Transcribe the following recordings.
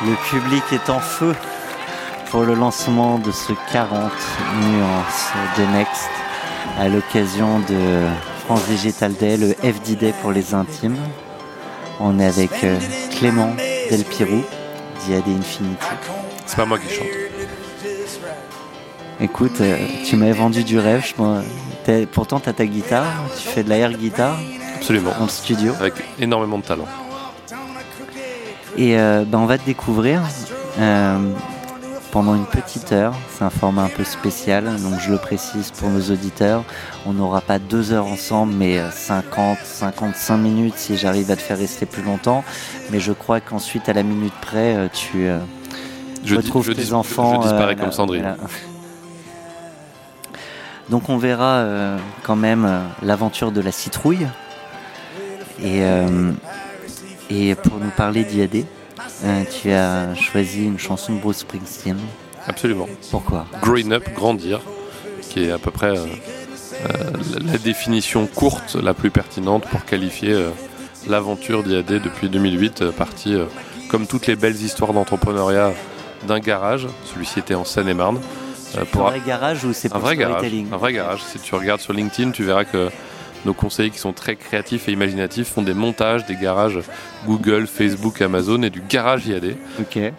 Le public est en feu pour le lancement de ce 40 nuances de Next à l'occasion de France Digital Day, le FD Day pour les intimes. On est avec euh, Clément Delpirou d'IAD Infinity. C'est pas moi qui chante. Écoute, euh, tu m'avais vendu du rêve. je pourtant, tu as ta guitare, tu fais de l'air guitare Absolument. le studio. Avec énormément de talent. Et euh, ben, on va te découvrir euh, pendant une petite heure. C'est un format un peu spécial, donc je le précise pour nos auditeurs. On n'aura pas deux heures ensemble, mais euh, 50, 55 minutes si j'arrive à te faire rester plus longtemps. Mais je crois qu'ensuite, à la minute près, euh, tu euh, Je, dis- retrouves je tes dis- enfants. je disparais euh, comme Sandrine. voilà. Donc on verra euh, quand même euh, l'aventure de la citrouille. Et, euh, et pour nous parler d'IAD, euh, tu as choisi une chanson de Bruce Springsteen. Absolument. Pourquoi? Growing up, grandir, qui est à peu près euh, euh, la, définition courte la plus pertinente pour qualifier l'aventure d'IAD depuis 2008, euh, partie, comme toutes les belles histoires d'entrepreneuriat, d'un garage. Celui-ci était en Seine-et-Marne. euh, Un pour vrai garage ou c'est Un pour vrai garage. Un vrai garage. Si tu regardes sur LinkedIn, tu verras que nos conseillers qui sont très créatifs et imaginatifs font des montages des garages Google, Facebook, Amazon et du garage IAD.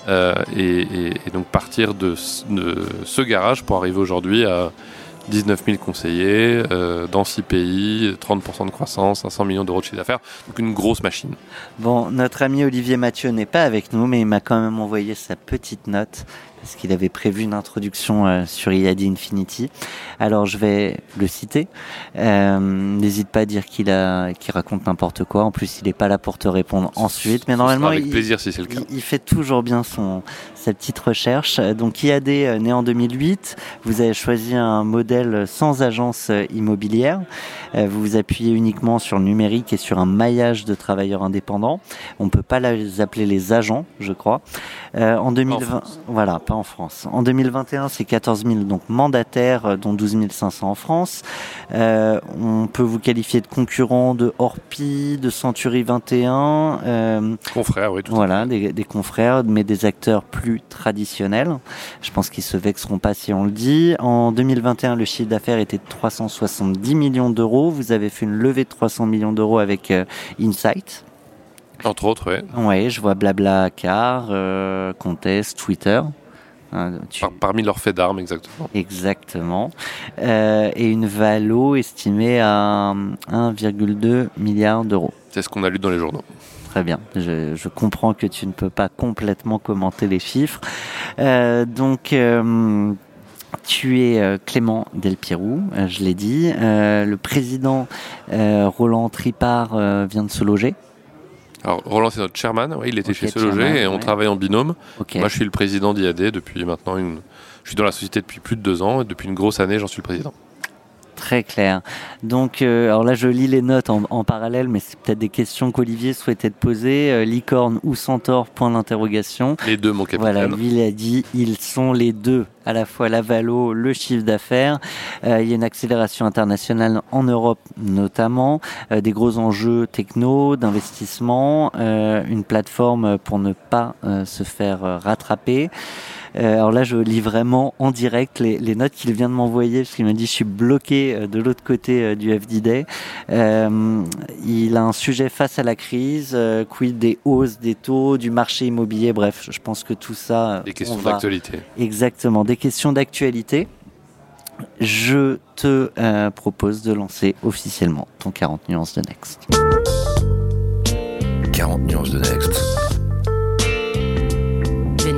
Euh, et, et- et donc partir de, ce- de ce garage pour arriver aujourd'hui à 19 000 conseillers euh, dans 6 pays, 30% de croissance, 500 millions d'euros de chiffre d'affaires. Donc une grosse machine. Bon, notre ami Olivier Mathieu n'est pas avec nous, mais il m'a quand même envoyé sa petite note parce qu'il avait prévu une introduction euh, sur IAD Infinity. Alors je vais le citer. Euh, N'hésite pas à dire qu'il a, qu'il raconte n'importe quoi. En plus, il n'est pas là pour te répondre ensuite. Mais normalement, sera avec il, plaisir si c'est le cas. il, il fait toujours bien son sa petite recherche. Donc IAD né en 2008, vous avez choisi un modèle sans agence immobilière. Euh, Vous vous appuyez uniquement sur le numérique et sur un maillage de travailleurs indépendants. On ne peut pas les appeler les agents, je crois. Euh, en 2020, France. voilà, pas en France. En 2021, c'est 14 000 donc mandataires, euh, dont 12 500 en France. Euh, on peut vous qualifier de concurrent de Orpi, de Century 21. euh, Confrère, oui, tout voilà, des, des confrères, mais des acteurs plus traditionnels. Je pense qu'ils se vexeront pas si on le dit. En 2021, le chiffre d'affaires était de 370 millions d'euros. Vous avez fait une levée de 300 millions d'euros avec euh, Insight. Entre autres, oui. Ouais, je vois Blablacar, euh, Contest, Twitter. Hein, tu- Par- parmi leurs faits d'armes, exactement. Exactement. Euh, et une valo estimée à 1,2 milliard d'euros. C'est ce qu'on a lu dans les journaux. Très bien. Je, je comprends que tu ne peux pas complètement commenter les chiffres. Euh, donc, euh, tu es euh, Clément Delpirou, je l'ai dit. Euh, le président Roland Tripart vient de se loger. Alors, Roland, c'est notre chairman. Oui, il était chez Se Loger et on ouais. travaille en binôme. Moi, je suis le président d'IAD depuis maintenant une. Je suis dans la société depuis plus de deux ans et depuis une grosse année, j'en suis le président. Très clair. Donc, euh, alors là, je lis les notes en, en parallèle, mais c'est peut-être des questions qu'Olivier souhaitait te poser. Euh, licorne ou centaure Point d'interrogation. Les deux, mon capitaine. Voilà, lui il a dit ils sont les deux, à la fois la valo, le chiffre d'affaires. Euh, il y a une accélération internationale en Europe notamment, euh, des gros enjeux techno, d'investissement, euh, une plateforme pour ne pas euh, se faire euh, rattraper. Euh, alors là, je lis vraiment en direct les, les notes qu'il vient de m'envoyer, parce qu'il m'a dit je suis bloqué euh, de l'autre côté euh, du FD Day. Euh, il a un sujet face à la crise, euh, quid des hausses des taux, du marché immobilier, bref, je pense que tout ça... Des on questions va- d'actualité. Exactement, des questions d'actualité. Je te euh, propose de lancer officiellement ton 40 nuances de Next. 40 nuances de Next.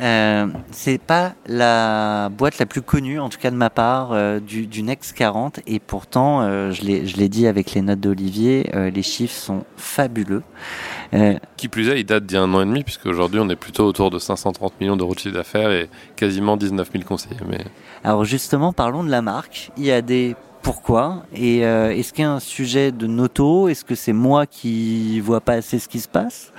euh, c'est pas la boîte la plus connue, en tout cas de ma part, euh, du, du, Next 40. Et pourtant, euh, je l'ai dit avec les notes d'Olivier, euh, les chiffres sont fabuleux. Qui plus est, il date d'il y a un an et demi, puisque aujourd'hui on est plutôt autour de 530 millions d'euros de chiffre d'affaires et quasiment 19 000 conseillers. Mais... Alors justement, parlons de la marque. IAD pourquoi Et est-ce qu'il y a un sujet de noto? Est-ce que c'est moi qui vois pas assez ce qui se passe?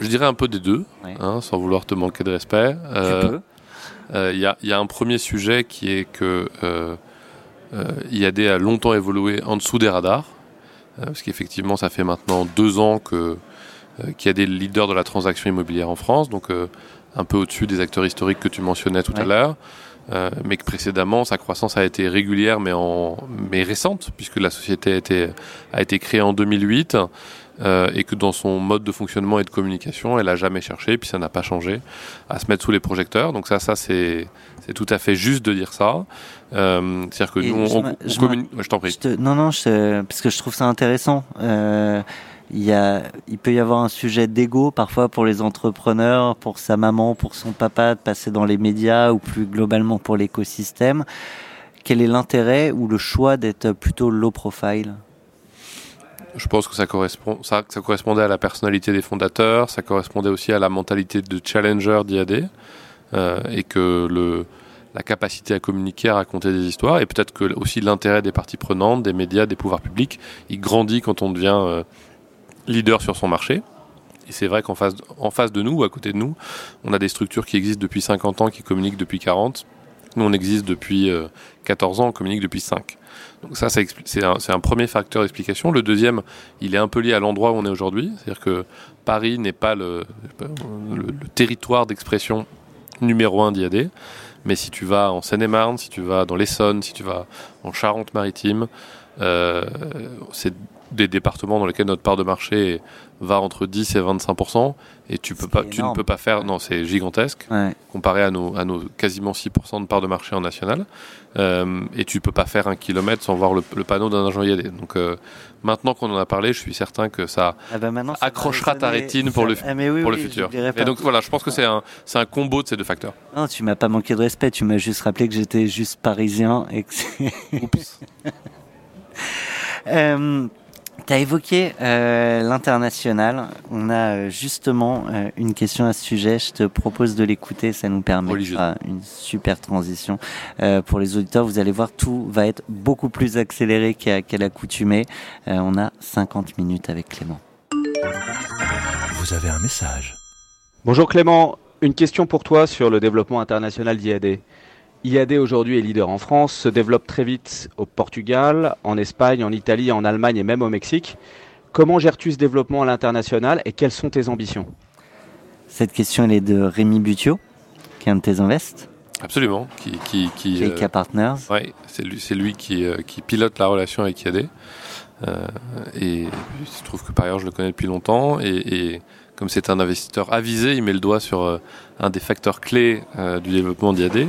Je dirais un peu des deux, hein, sans vouloir te manquer de respect. Il euh, euh, y, a, y, a, un premier sujet qui est que euh, IAD a longtemps évolué en dessous des radars, parce qu'effectivement, ça fait maintenant deux ans que qu'il y a des leaders de la transaction immobilière en France, donc un peu au-dessus des acteurs historiques que tu mentionnais tout à l'heure. Euh, mais que précédemment sa croissance a été régulière mais en mais récente puisque la société a été a été créée en 2008 euh, et que dans son mode de fonctionnement et de communication, elle a jamais cherché, puis ça n'a pas changé, à se mettre sous les projecteurs. Donc ça, ça c'est tout à fait juste de dire ça. Euh, C'est-à-dire que nous, on, on, je, communique. je t'en prie. non, non, parce que je trouve ça intéressant. Euh, il, y a, il peut y avoir un sujet d'ego parfois pour les entrepreneurs, pour sa maman, pour son papa, de passer dans les médias ou plus globalement pour l'écosystème. Quel est l'intérêt ou le choix d'être plutôt low profile? Je pense que ça, correspond, ça, correspondait à la personnalité des fondateurs, ça correspondait aussi à la mentalité de challenger d'IAD, euh, et que la capacité à communiquer, à raconter des histoires, et peut-être que aussi l'intérêt des parties prenantes, des médias, des pouvoirs publics, il grandit quand on devient euh, leader sur son marché. Et c'est vrai qu'en face, face de nous, ou à côté de nous, on a des structures qui existent depuis 50 ans, qui communiquent depuis 40. Nous, on existe depuis 14 euh, ans, on communique depuis 5. Donc ça, c'est un, premier facteur d'explication. Le deuxième, il est un peu lié à l'endroit où on est aujourd'hui. C'est-à-dire que Paris n'est pas le, le, territoire d'expression numéro un d'IAD. Mais si tu vas en Seine-et-Marne, si tu vas dans l'Essonne, si tu vas en Charente-Maritime, c'est des départements dans lesquels notre part de marché va entre 10 et 25 et tu peux pas tu ne peux pas faire non c'est gigantesque comparé à nos à nos quasiment 6% de part de marché en national. Euh, et tu peux pas faire un kilomètre sans voir le, panneau d'un agent IAD donc euh, maintenant qu'on en a parlé je suis certain que ça, ah bah accrochera ta rétine pour le ah pour le futur. et donc voilà je pense que c'est un c'est un combo de ces deux facteurs. Non tu m'as pas manqué de respect. Tu m'as juste rappelé que j'étais juste parisien et que Oups. euh, tu as évoqué euh, l'international. On a euh, justement euh, une question à ce sujet. Je te propose de l'écouter. Ça nous permet une super transition. Euh, pour les auditeurs, vous allez voir, tout va être beaucoup plus accéléré qu'à l'accoutumée. on a 50 minutes avec Clément. Vous avez un message. Bonjour Clément. Une question pour toi sur le développement international d'IAD. IAD aujourd'hui est leader en France, se développe très vite au Portugal, en Espagne, en Italie, en Allemagne et même au Mexique. Comment gères-tu ce développement à l'international et quelles sont tes ambitions? Cette question elle est de Rémi Butio, qui est un de tes invests. Absolument, qui, qui, qui euh, Partners. Oui, c'est lui, c'est lui qui, euh, qui, pilote la relation avec IAD. Euh, et il se trouve que par ailleurs je le connais depuis longtemps et, et comme c'est un investisseur avisé, il met le doigt sur euh, un des facteurs clés du développement d'IAD.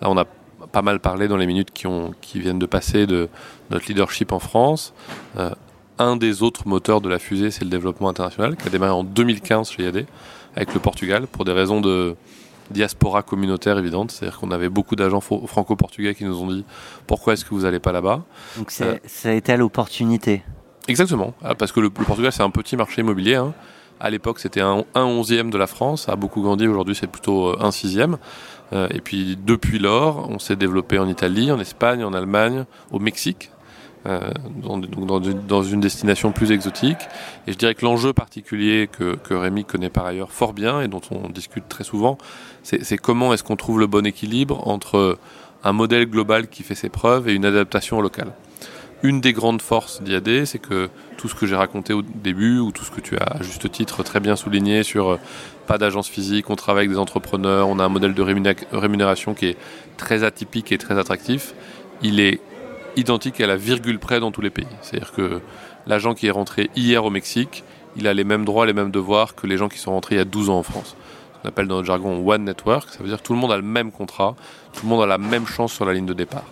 Là, on a pas mal parlé dans les minutes qui, ont, qui viennent de passer de notre leadership en France. Euh, un des autres moteurs de la fusée, c'est le développement international, qui a démarré en 2015 chez IAD, avec le Portugal, pour des raisons de diaspora communautaire évidente. C'est-à-dire qu'on avait beaucoup d'agents franco-portugais qui nous ont dit pourquoi est-ce que vous n'allez pas là-bas? Donc euh, ça a été à l'opportunité. Exactement, ah, parce que le, Portugal, c'est un petit marché immobilier. Hein. À l'époque, c'était un, un onzième de la France, ça a beaucoup grandi, aujourd'hui c'est plutôt euh, un sixième. Euh, et puis depuis lors, on s'est développé en Italie, en Espagne, en Allemagne, au Mexique. euh, dans, donc dans, une, destination plus exotique. Et je dirais que l'enjeu particulier que, que Rémi connaît par ailleurs fort bien et dont on discute très souvent, c'est comment est-ce qu'on trouve le bon équilibre entre un modèle global qui fait ses preuves et une adaptation locale. Une des grandes forces d'IAD, c'est que tout ce que j'ai raconté au début, ou tout ce que tu as à juste titre très bien souligné sur euh, pas d'agence physique, on travaille avec des entrepreneurs, on a un modèle de rémuné- rémunération qui est très atypique et très attractif, il est identique à la virgule près dans tous les pays. C'est-à-dire que l'agent qui est rentré hier au Mexique, il a les mêmes droits, les mêmes devoirs que les gens qui sont rentrés il y a 12 ans en France. On appelle dans notre jargon One Network, ça veut dire tout le monde a le même contrat, tout le monde a la même chance sur la ligne de départ.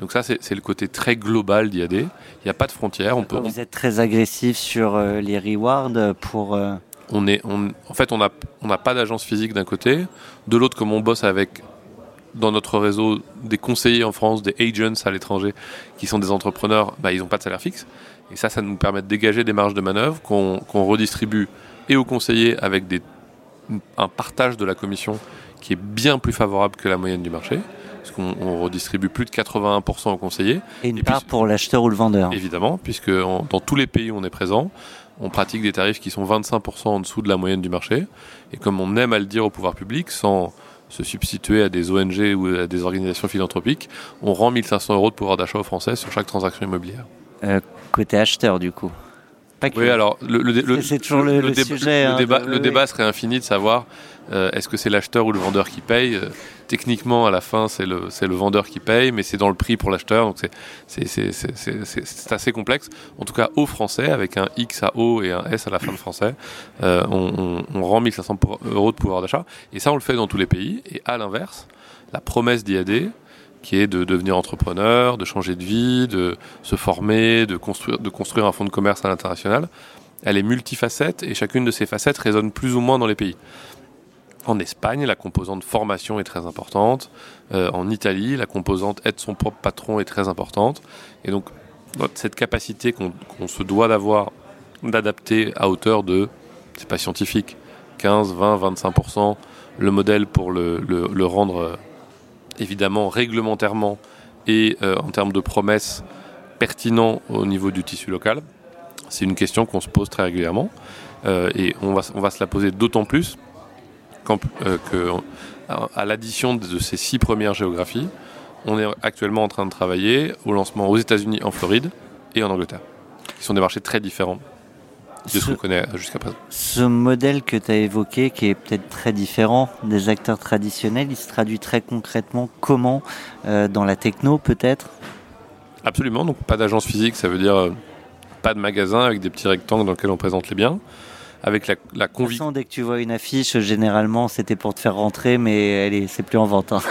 Donc ça, c'est le côté très global d'IAD. Il n'y a pas de frontières. On peut, on- Vous êtes très agressif sur euh, les rewards pour. euh, on est, on- en fait, on n'a on pas d'agence physique d'un côté. De l'autre, comme on bosse avec, dans notre réseau, des conseillers en France, des agents à l'étranger, qui sont des entrepreneurs, bah, ils n'ont pas de salaire fixe. Et ça, ça nous permet de dégager des marges de manœuvre qu'on redistribue et aux conseillers avec des, un partage de la commission qui est bien plus favorable que la moyenne du marché. Parce qu'on on redistribue plus de 81% aux conseillers. et une Et puis- part pour l'acheteur ou le vendeur. Évidemment, puisque dans tous les pays où on est présent, on pratique des tarifs qui sont 25% en dessous de la moyenne du marché. Et comme on aime à le dire au pouvoir public, sans se substituer à des ONG ou à des organisations philanthropiques, on rend 1500 euros de pouvoir d'achat aux Français sur chaque transaction immobilière. Euh, côté acheteur, du coup. Pas que. Oui, alors le, le- le- C'est toujours le- le débat- sujet, le hein, débat, de- débat serait infini de savoir euh, est-ce que c'est l'acheteur ou le vendeur qui paye. Euh, techniquement, à la fin, c'est le, vendeur qui paye, mais c'est dans le prix pour l'acheteur, donc c'est- assez complexe. En tout cas, au français, avec un X à O et un S à la fin de français, euh, on, rend 1500 pour- euros de pouvoir d'achat. Et ça, on le fait dans tous les pays. Et à l'inverse, la promesse d'IAD, qui est de devenir entrepreneur, de changer de vie, de se former, de construire un fonds de commerce à l'international, elle est multifacette et chacune de ces facettes résonne plus ou moins dans les pays. En Espagne, la composante formation est très importante. Euh, en Italie, la composante être son propre patron est très importante. Et donc, cette capacité qu'on se doit d'avoir, d'adapter à hauteur de, c'est pas scientifique, 15, 20, 25%, le modèle pour le, rendre euh, évidemment réglementairement et euh, en termes de promesses pertinent au niveau du tissu local C'est une question qu'on se pose très régulièrement et on va, on va se la poser d'autant plus que, à, l'addition de, de ces six premières géographies, on est actuellement en train de travailler au lancement aux États-Unis, en Floride et en Angleterre, qui sont des marchés très différents de ce Ce- qu'on connaît jusqu'à présent. Ce modèle que tu as évoqué, qui est peut-être très différent des acteurs traditionnels, il se traduit très concrètement comment euh, Dans la techno peut-être? Absolument, donc pas d'agence physique, ça veut dire euh, pas de magasin avec des petits rectangles dans lesquels on présente les biens, avec la, la conviction. dès que tu vois une affiche, généralement c'était pour te faire rentrer, mais elle est, c'est plus en vente. hein.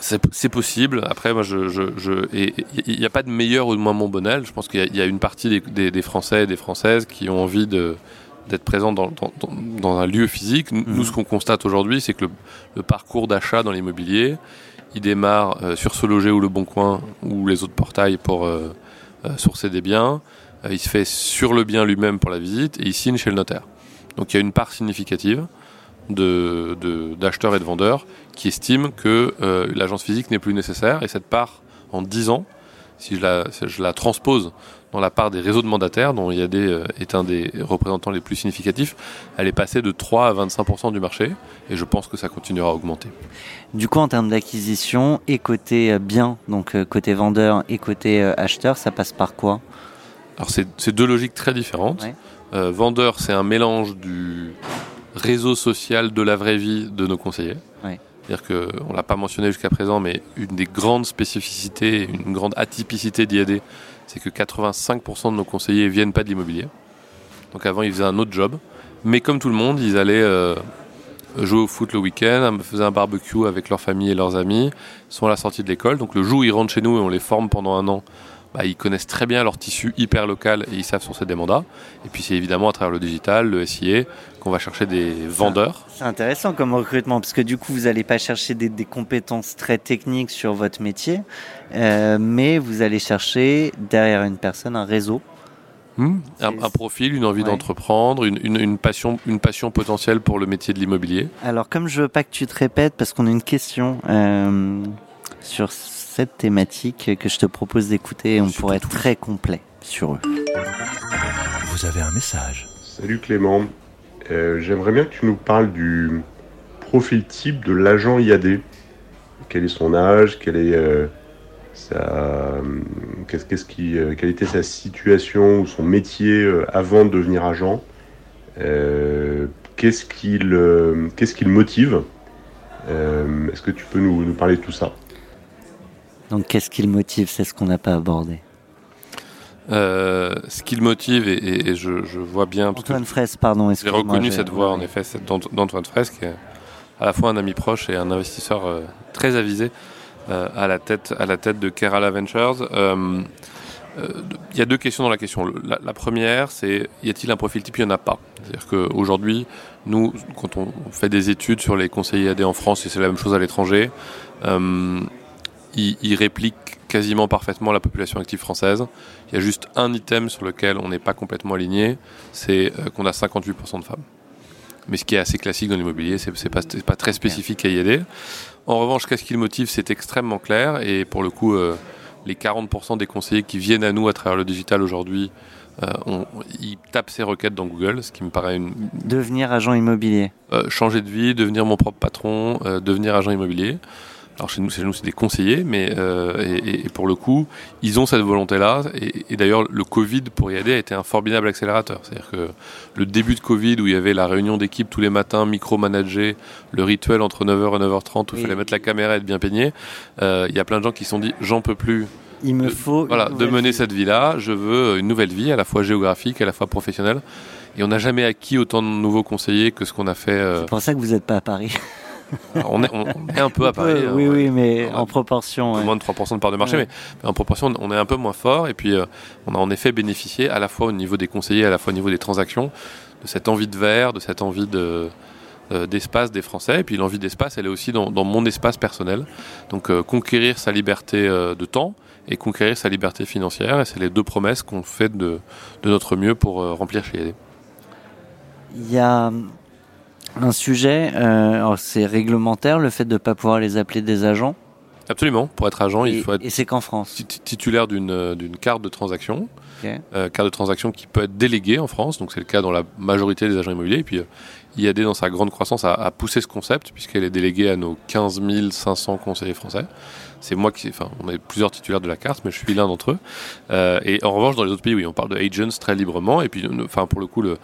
C'est possible. Après, moi, je, je, je- et il n'y a pas de meilleur ou de moins bon bonel. Je pense qu'il y a- il y, a une partie des, des, des Français et des Françaises qui ont envie d'être présents dans, dans, dans- dans un lieu physique. Nous, Mhm. ce qu'on constate aujourd'hui, c'est que le, le parcours d'achat dans l'immobilier, il démarre euh, sur ce loger ou le Bon Coin ou les autres portails pour euh, euh, sourcer des biens. Euh, il se fait sur le bien lui-même pour la visite et il signe chez le notaire. Donc il y a une part significative de- de- d'acheteurs et de vendeurs qui estiment que euh, l'agence physique n'est plus nécessaire et cette part en 10 ans, si je la, si je la transpose dans la part des réseaux de mandataires, dont IAD euh, est un des représentants les plus significatifs, elle est passée de 3 à 25% du marché et je pense que ça continuera à augmenter. Du coup, en termes d'acquisition, et côté bien, donc côté vendeur et côté acheteur, ça passe par quoi? Alors c'est deux logiques très différentes. Ouais. Euh, vendeur, c'est un mélange du réseau social de la vraie vie de nos conseillers. Ouais. C'est-à-dire que, on l'a pas mentionné jusqu'à présent, mais une des grandes spécificités, une grande atypicité d'IAD, c'est que 85% de nos conseillers viennent pas de l'immobilier. Donc avant, ils faisaient un autre job. Mais comme tout le monde, ils allaient euh, jouer au foot le week-end, faisaient un barbecue avec leur famille et leurs amis, sont à la sortie de l'école. Donc le jour où ils rentrent chez nous et on les forme pendant un an, bah, ils connaissent très bien leur tissu hyper local et ils savent sourcer des mandats. Et puis c'est évidemment à travers le digital, le SIA, qu'on va chercher des vendeurs. C'est intéressant comme recrutement, parce que du coup, vous n'allez pas chercher des, des compétences très techniques sur votre métier, euh, mais vous allez chercher derrière une personne un réseau. Hmm. Un, profil, une envie Ouais. d'entreprendre, une, une- une passion, une passion potentielle pour le métier de l'immobilier. Alors, comme je veux pas que tu te répètes, parce qu'on a une question euh, sur cette thématique que je te propose d'écouter. On pourrait être très complet sur eux. Vous avez un message. Salut Clément, Euh, j'aimerais bien que tu nous parles du profil type de l'agent IAD. Quel est son âge? Quelle est euh, sa, qu'est-ce, qu'est-ce qui, euh, quelle était sa situation ou son métier euh, avant de devenir agent? Euh, Qu'est-ce euh, qui le motive? Euh, Est-ce que tu peux nous, nous parler de tout ça? Donc, qu'est-ce qui le motive? C'est ce qu'on n'a pas abordé. Euh, ce qui le motive, et, et- et je, je vois bien, Antoine Fraisse, pardon. j'ai reconnu cette voix, en effet, d'Antoine Fraisse, qui est à la fois un ami proche et un investisseur euh, très avisé euh, à, la tête, à la tête de Kerala Ventures. Il y a deux questions dans la question. La, la première, c'est y a-t-il un profil type? Il n'y en a pas. C'est-à-dire qu'aujourd'hui, nous, quand on fait des études sur les conseillers AD en France, et c'est la même chose à l'étranger, ils répliquent quasiment parfaitement la population active française. Il y a juste un item sur lequel on n'est pas complètement aligné, c'est euh, qu'on a 58% de femmes. Mais ce qui est assez classique dans l'immobilier, c'est c'est pas, très spécifique à IAD. En revanche, qu'est-ce qui le motive? C'est extrêmement clair. Et pour le coup, euh, les 40% des conseillers qui viennent à nous à travers le digital aujourd'hui, euh, on- ils tapent ces requêtes dans Google, ce qui me paraît une, Devenir agent immobilier. euh, changer de vie, devenir mon propre patron, euh, devenir agent immobilier. Alors chez nous, chez nous, c'est des conseillers, mais euh, et, et- pour le coup, ils ont cette volonté-là. Et, et d'ailleurs, le Covid pour y aider a été un formidable accélérateur. C'est-à-dire que le début de Covid, où il y avait la réunion d'équipe tous les matins, micro-managé, le rituel entre 9h et 9h30, où il Oui. fallait mettre la caméra et être bien peigné, euh, il y a plein de gens qui se sont dit, j'en peux plus Il me de- faut. voilà, de mener vie. cette vie-là. Je veux une nouvelle vie, à la fois géographique, à la fois professionnelle. Et on n'a jamais acquis autant de nouveaux conseillers que ce qu'on a fait. euh, C'est pour ça que vous n'êtes pas à Paris. on, est, on est un peu à Paris. hein, oui, oui, mais en proportion. Moins de 3% de part de marché, mais, mais en proportion, on est un peu moins fort. Et puis, euh, on a en effet bénéficié à la fois au niveau des conseillers, à la fois au niveau des transactions, de cette envie de verre, de cette envie de euh, d'espace des Français. Et puis l'envie d'espace, elle est aussi dans, dans mon espace personnel. Donc euh, conquérir sa liberté euh, de temps et conquérir sa liberté financière. Et c'est les deux promesses qu'on fait de, de notre mieux pour euh, remplir chez. Il y a un sujet, euh, c'est réglementaire, le fait de ne pas pouvoir les appeler des agents? Absolument. Pour être agent, il faut être et c'est qu'en France? tit- titulaire d'une euh, d'une carte de transaction. Euh, carte de transaction qui peut être déléguée en France, donc c'est le cas dans la majorité des agents immobiliers. Et puis euh, IAD, dans sa grande croissance, a, a poussé ce concept puisqu'elle est déléguée à nos 15 500 conseillers français. C'est moi qui, enfin, on est plusieurs titulaires de la carte, mais je suis l'un d'entre eux. Et en revanche, dans les autres pays, oui, on parle de agents très librement. Et puis, enfin, pour le coup, le,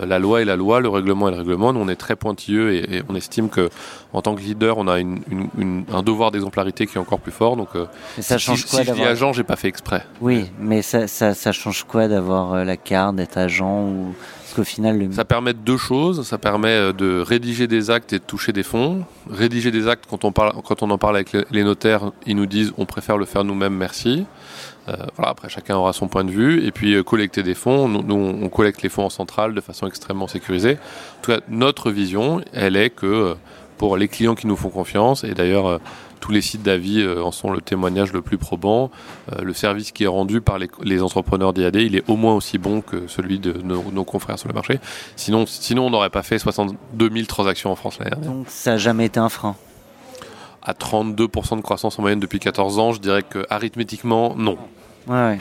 la loi est la loi, le règlement est le règlement. Nous, on est très pointilleux et, et on estime que, en tant que leader, on a une, une- une- un devoir d'exemplarité qui est encore plus fort. Donc, euh, Et ça si, change si quoi je dis agent, j'ai pas fait exprès. Oui, mais ça, ça, ça change quoi d'avoir euh, la carte, d'être agent ou parce qu'au final le Ça permet deux choses. Ça permet euh, de rédiger des actes et de toucher des fonds. Rédiger des actes, quand on, parle, quand on en parle avec les notaires, ils nous disent on préfère le faire nous-mêmes, merci. Euh, voilà, après, chacun aura son point de vue. Et puis, euh, collecter des fonds. Nous, on collecte les fonds en centrale de façon extrêmement sécurisée. En tout cas, notre vision, elle est que euh, pour les clients qui nous font confiance, et d'ailleurs, tous les sites d'avis en sont le témoignage le plus probant, le service qui est rendu par les, entrepreneurs d'IAD, il est au moins aussi bon que celui de nos, nos confrères sur le marché. Sinon, sinon on n'aurait pas fait 62 000 transactions en France l'année dernière. donc ça n'a jamais été un frein. À 32% de croissance en moyenne depuis 14 ans, je dirais que arithmétiquement, non. Ouais.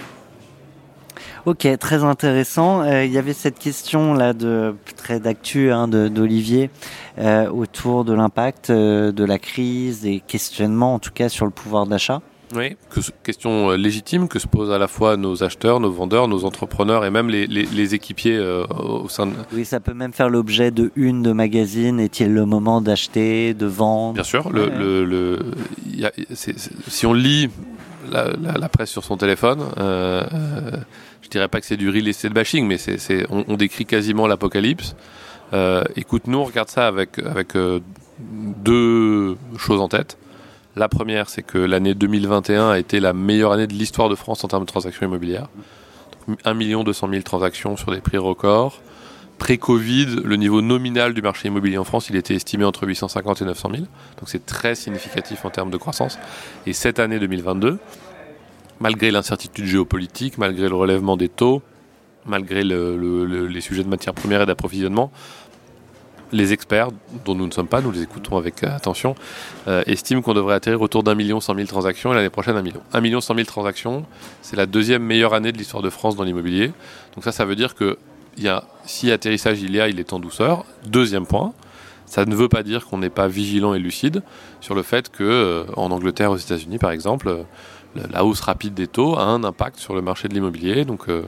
Ok, très intéressant. Euh, Il y avait cette question là de très d'actu hein, d'Olivier euh, autour de l'impact euh, de la crise et questionnements en tout cas sur le pouvoir d'achat. Oui. Que, question euh, légitime que se posent à la fois nos acheteurs, nos vendeurs, nos entrepreneurs et même les, les- les équipiers euh, au sein de, Oui, ça peut même faire l'objet de une de magazine. Est-il le moment d'acheter, de vendre? Bien sûr, le, Ouais. le, le- il y a- c'est- c'est- si on lit la, la- la presse sur son téléphone, euh, euh, je dirais pas que c'est du real estate bashing, mais c'est, on, on décrit quasiment l'apocalypse. Euh, écoute, nous on regarde ça avec, avec deux choses en tête. La première, c'est que l'année 2021 a été la meilleure année de l'histoire de France en termes de transactions immobilières. Donc, 1 200 000 transactions sur des prix records. Pré-Covid, le niveau nominal du marché immobilier en France, il était estimé entre 850 et 900 000. Donc c'est très significatif en termes de croissance. Et cette année 2022, malgré l'incertitude géopolitique, malgré le relèvement des taux, malgré le- le- le- les sujets de matières premières et d'approvisionnement, les experts, dont nous ne sommes pas, nous les écoutons avec attention, estiment qu'on devrait atterrir autour d'un million cent mille transactions et l'année prochaine un million. Un million cent mille transactions, c'est la deuxième meilleure année de l'histoire de France dans l'immobilier. Donc ça, ça veut dire que y a, si atterrissage il y a, il est en douceur. Deuxième point, ça ne veut pas dire qu'on n'est pas vigilant et lucide sur le fait que euh, en Angleterre, aux États-Unis par exemple, euh, la hausse rapide des taux a un impact sur le marché de l'immobilier. Donc euh,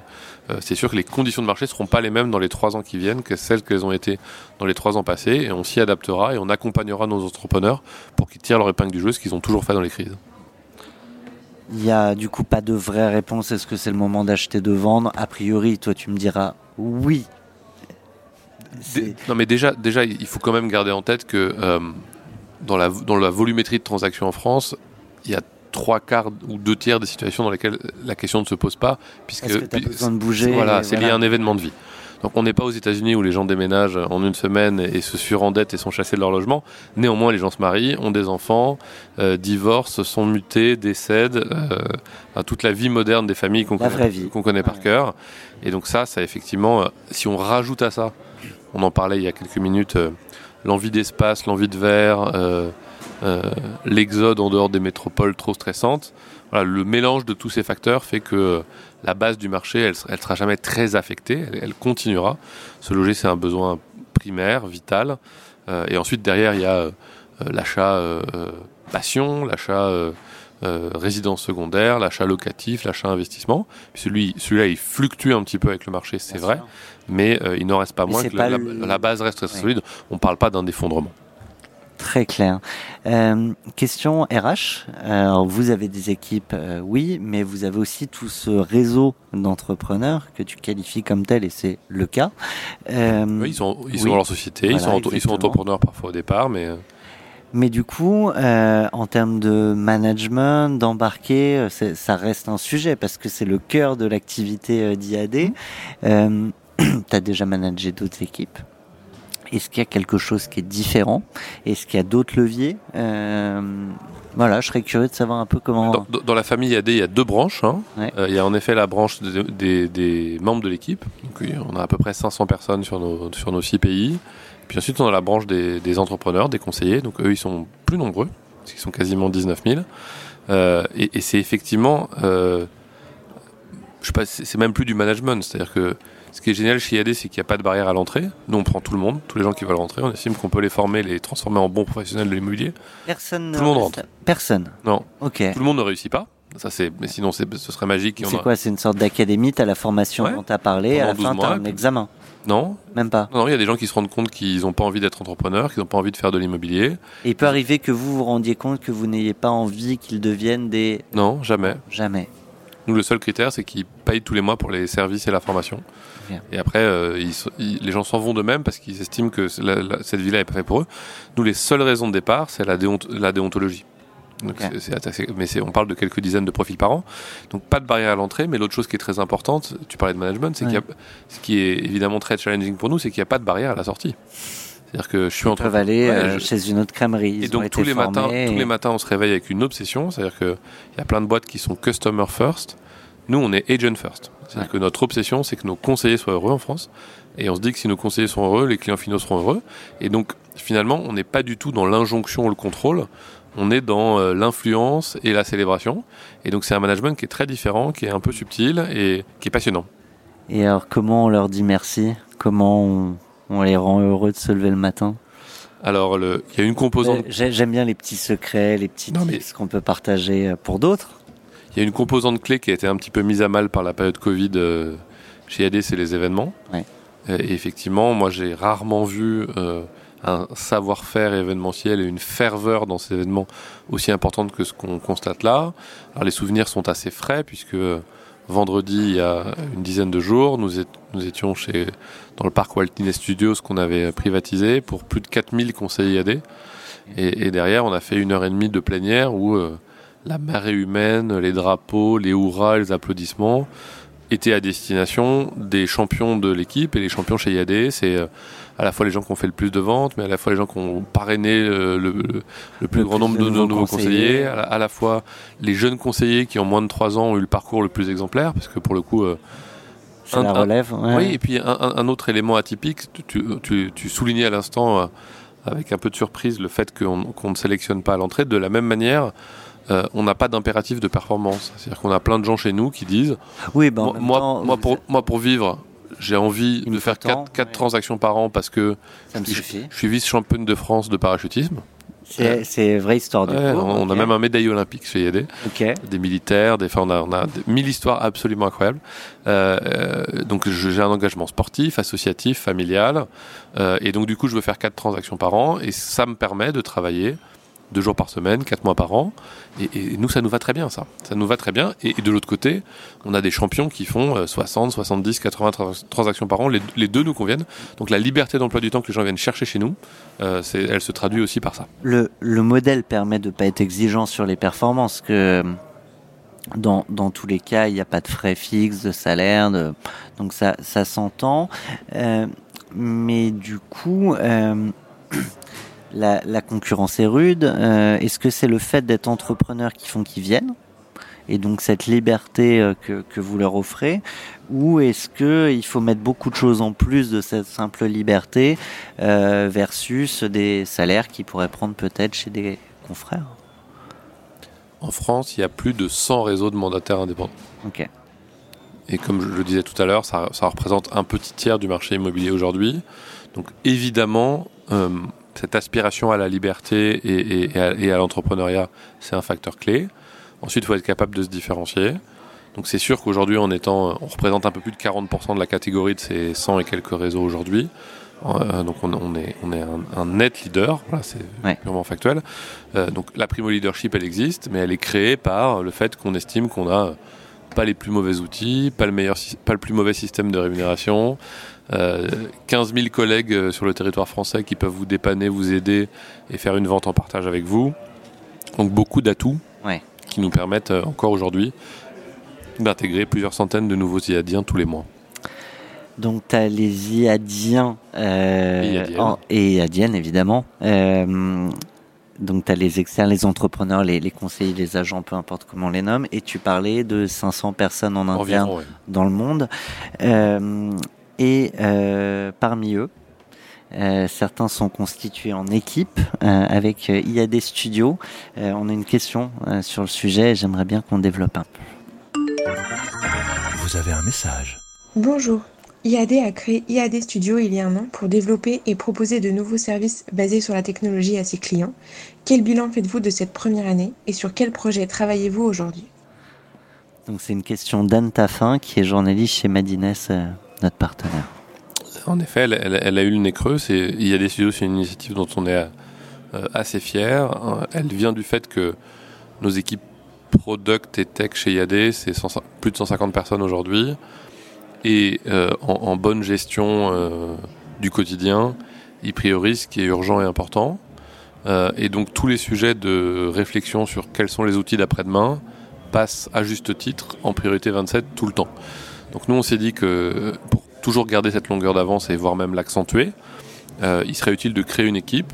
c'est sûr que les conditions de marché ne seront pas les mêmes dans les trois ans qui viennent que celles qu'elles ont été dans les trois ans passés. Et on s'y adaptera et on accompagnera nos entrepreneurs pour qu'ils tirent leur épingle du jeu, ce qu'ils ont toujours fait dans les crises. Il n'y a du coup pas de vraie réponse. Est-ce que c'est le moment d'acheter, de vendre? A priori, toi tu me diras oui. non mais déjà, déjà, il faut quand même garder en tête que euh, dans, la, dans la volumétrie de transactions en France, il y a trois quarts ou deux tiers des situations dans lesquelles la question ne se pose pas, puisque besoin de bouger. Voilà, c'est lié à un événement de vie. Donc on n'est pas aux États-Unis où les gens déménagent en une semaine et se surendettent et sont chassés de leur logement. Néanmoins, les gens se marient, ont des enfants, euh, divorcent, sont mutés, décèdent. Euh, toute la vie moderne des familles qu'on connaît, par cœur. Et donc ça, ça effectivement, euh, si on rajoute à ça, on en parlait il y a quelques minutes, l'envie d'espace, l'envie de verre, l'exode en dehors des métropoles trop stressantes. Voilà, le mélange de tous ces facteurs fait que la base du marché, elle, elle sera jamais très affectée, elle, continuera. Se loger, c'est un besoin primaire, vital. Euh, et ensuite, derrière, il y a euh, l'achat euh, passion, l'achat résidence secondaire, l'achat locatif, l'achat investissement. celui, celui-là, il fluctue un petit peu avec le marché, c'est vrai, mais il n'en reste pas moins que la, base reste très solide. On ne parle pas d'un effondrement. Très clair. Euh, question RH. vous avez des équipes, euh, oui, mais vous avez aussi tout ce réseau d'entrepreneurs que tu qualifies comme tel, et c'est le cas. Euh, oui, ils sont, ils sont dans leur société, ils, sont, ils sont entrepreneurs parfois au départ, mais. Mais du coup, en termes de management, d'embarquer, ça reste un sujet parce que c'est le cœur de l'activité d'IAD. Tu as déjà managé d'autres équipes? Est-ce qu'il y a quelque chose qui est différent? Est-ce qu'il y a d'autres leviers? Euh, Voilà, je serais curieux de savoir un peu comment. Dans, la famille IAD, il y a deux branches. Hein. Euh, il y a en effet la branche des, membres de l'équipe. On a à peu près 500 personnes sur nos, sur nos six pays. Puis ensuite, on a la branche des, entrepreneurs, des conseillers. Donc eux, ils sont plus nombreux, parce qu'ils sont quasiment 19 000. Euh, et, et c'est effectivement. je sais pas, c'est même plus du management. C'est-à-dire que ce qui est génial chez IAD, c'est qu'il n'y a pas de barrière à l'entrée. Nous, on prend tout le monde, tous les gens qui veulent rentrer. On estime qu'on peut les former, les transformer en bons professionnels de l'immobilier. Personne. Tout le monde rentre. Personne. Non. Ok. Tout le monde ne réussit pas. Ça, c'est, mais sinon, ce serait magique. C'est quoi C'est une sorte d'académie? À la formation dont tu as parlé, à la fin, tu un examen non. Même pas. Non, il y a des gens qui se rendent compte qu'ils n'ont pas envie d'être entrepreneurs, qu'ils n'ont pas envie de faire de l'immobilier. Et il peut arriver que vous vous rendiez compte que vous n'ayez pas envie qu'ils deviennent des. Non, jamais. Jamais. Nous, le seul critère, c'est qu'ils payent tous les mois pour les services et la formation. Et après, euh, les gens s'en vont de même parce qu'ils estiment que cette vie-là n'est pas faite pour eux. Nous, les seules raisons de départ, c'est la, la, déontologie. Donc mais on parle de quelques dizaines de profils par an. Donc pas de barrière à l'entrée, mais l'autre chose qui est très importante, tu parlais de management, c'est qu'il y a, ce qui est évidemment très challenging pour nous, c'est qu'il n'y a pas de barrière à la sortie. C'est-à-dire que je suis en train de aller euh, chez une autre crèmerie. et donc tous les matins, tous les matins, on se réveille avec une obsession, c'est-à-dire qu'il y a plein de boîtes qui sont customer first. Nous, on est agent first. C'est-à-dire que notre obsession, c'est que nos conseillers soient heureux en France. Et on se dit que si nos conseillers sont heureux, les clients finaux seront heureux. Et donc, finalement, on n'est pas du tout dans l'injonction ou le contrôle. On est dans euh, l'influence et la célébration. Et donc, c'est un management qui est très différent, qui est un peu subtil et qui est passionnant. Et alors, comment on leur dit merci? Comment on, les rend heureux de se lever le matin alors, il y a une composante. J'aime bien les petits secrets, les petits tips qu'on peut partager euh, pour d'autres. Il y a une composante clé qui a été un petit peu mise à mal par la période Covid euh, chez AD, c'est les événements. Et effectivement, moi j'ai rarement vu euh, un savoir-faire événementiel et une ferveur dans ces événements aussi importante que ce qu'on constate là. Alors les souvenirs sont assez frais puisque euh, vendredi, il y a une dizaine de jours, nous, étions chez, dans le parc Walt Disney Studios qu'on avait privatisé pour plus de 4000 conseillers AD. Et, et, derrière, on a fait une heure et demie de plénière où la marée humaine, les drapeaux, les hurrahs, les applaudissements étaient à destination des champions de l'équipe et les champions chez IAD. C'est euh, à la fois les gens qui ont fait le plus de ventes, mais à la fois les gens qui ont parrainé euh, le, plus grand nombre de, nouveaux conseillers, à, la, fois les jeunes conseillers qui en moins de 3 ans ont eu le parcours le plus exemplaire, parce que pour le coup, euh, La. Oui, et puis un, autre élément atypique, tu, soulignais à l'instant, euh, avec un peu de surprise, le fait qu'on ne sélectionne pas à l'entrée. De la même manière, euh, on n'a pas d'impératif de performance. C'est-à-dire qu'on a plein de gens chez nous qui disent Oui, ben, moi, moi, pour, moi, pour vivre, j'ai envie de faire 4 transactions par an parce que je, suis vice-championne de France de parachutisme. C'est vraie histoire du On, a même un médaille olympique chez YD. Des militaires, des, on a, on a mille histoires absolument incroyables. Euh, euh, donc j'ai un engagement sportif, associatif, familial. Euh, et donc du coup je veux faire quatre transactions par an et ça me permet de travailler deux jours par semaine, quatre mois par an. Et, nous, ça nous va très bien, ça. Ça nous va très bien. Et, de l'autre côté, on a des champions qui font 60, 70, 80 transactions par an. Les, deux nous conviennent. Donc la liberté d'emploi du temps que les gens viennent chercher chez nous, euh, elle se traduit aussi par ça. Le, modèle permet de ne pas être exigeant sur les performances, que dans, tous les cas, il n'y a pas de frais fixes, de salaire, donc ça, ça s'entend. Euh, mais du coup, euh, la, concurrence est rude. Euh, est-ce que c'est le fait d'être entrepreneur qui font qu'ils viennent et donc cette liberté euh, que, vous leur offrez ou est-ce qu'il faut mettre beaucoup de choses en plus de cette simple liberté euh, versus des salaires qui pourraient prendre peut-être chez des confrères? En France, il y a plus de 100 réseaux de mandataires indépendants. Ok. Et comme je le disais tout à l'heure, ça, représente un petit tiers du marché immobilier aujourd'hui. Donc évidemment, cette aspiration à la liberté et, à, l'entrepreneuriat, c'est un facteur clé. Ensuite, il faut être capable de se différencier. Donc c'est sûr qu'aujourd'hui, en étant, on représente un peu plus de 40% de la catégorie de ces 100 et quelques réseaux aujourd'hui. Euh, donc on, est, on est un, net leader, voilà, c'est purement factuel. Euh, donc la primo leadership, elle existe, mais elle est créée par le fait qu'on estime qu'on a pas les plus mauvais outils, pas le, meilleur, pas le plus mauvais système de rémunération, 15 euh, 000 collègues euh, sur le territoire français qui peuvent vous dépanner, vous aider et faire une vente en partage avec vous. Donc beaucoup d'atouts qui nous permettent euh, encore aujourd'hui d'intégrer plusieurs centaines de nouveaux IADiens tous les mois. Donc tu as les IADiens et, IADiennes évidemment. Donc tu as les externes, les entrepreneurs, les, conseillers, les agents, peu importe comment on les nomme. Et tu parlais de 500 personnes en interne dans le monde. Et euh, parmi eux, euh, certains sont constitués en équipe euh, avec IAD Studio. on a une question sur le sujet et j'aimerais bien qu'on développe un peu. Vous avez un message. Bonjour. IAD a créé IAD Studio il y a un an pour développer et proposer de nouveaux services basés sur la technologie à ses clients. Quel bilan faites-vous de cette première année et sur quel projet travaillez-vous aujourd'hui? Donc c'est une question d'Anne Taffin qui est journaliste chez Madines notre partenaire. En effet, elle, a eu le nez creux. Il y a des studios, c'est une initiative dont on est euh, assez fier. Elle vient du fait que nos équipes product et tech chez IAD, c'est plus de 150 personnes aujourd'hui. Et euh, en, bonne gestion euh, du quotidien, ils priorisent ce qui est urgent et important. et donc tous les sujets de réflexion sur quels sont les outils d'après-demain passent à juste titre en priorité 27 tout le temps. Donc nous, on s'est dit que pour toujours garder cette longueur d'avance et voire même l'accentuer, euh, il serait utile de créer une équipe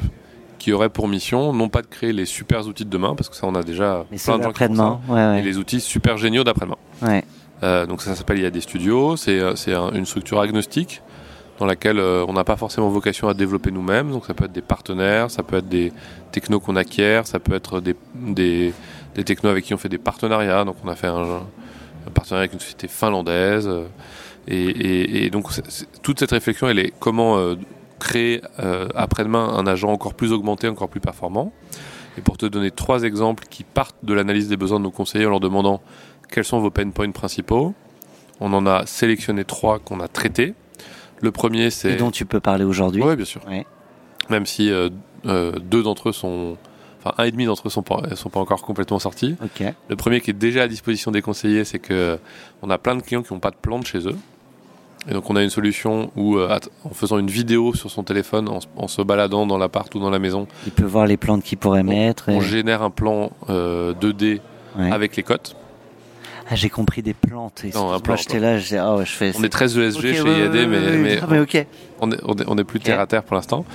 qui aurait pour mission non pas de créer les super outils de demain, parce que ça on a déjà plein de gens qui font ça, les outils super géniaux d'après-demain. Euh, donc ça s'appelle a des studios, c'est euh, une structure agnostique dans laquelle on n'a pas forcément vocation à développer nous-mêmes. Donc ça peut être des partenaires, ça peut être des technos qu'on acquiert, ça peut être des, des, technos avec qui on fait des partenariats. Donc on a fait un, un partenariat avec une société finlandaise. Euh, et, donc toute cette réflexion, elle est comment euh, créer euh, après-demain un agent encore plus augmenté, encore plus performant. Et pour te donner trois exemples qui partent de l'analyse des besoins de nos conseillers en leur demandant quels sont vos pain points principaux, on en a sélectionné trois qu'on a traités. Le premier, c'est. Et dont tu peux parler aujourd'hui. Oui, bien sûr. Même si deux d'entre eux sont enfin un et demi d'entre eux sont pas, sont pas encore complètement sortis. Le premier qui est déjà à disposition des conseillers, c'est que on a plein de clients qui n'ont pas de plantes chez eux. Et donc on a une solution où, euh, en faisant une vidéo sur son téléphone, en, se baladant dans l'appart ou dans la maison, il peut voir les plantes qu'il pourrait mettre. On génère un plan 2D euh, avec les cotes. Ah, j'ai compris des plantes. Non, un plan, là, oh, je fais. On est très ESG chez IAD, mais, mais, mais ok. on, est, on, est, plus terre à terre pour l'instant.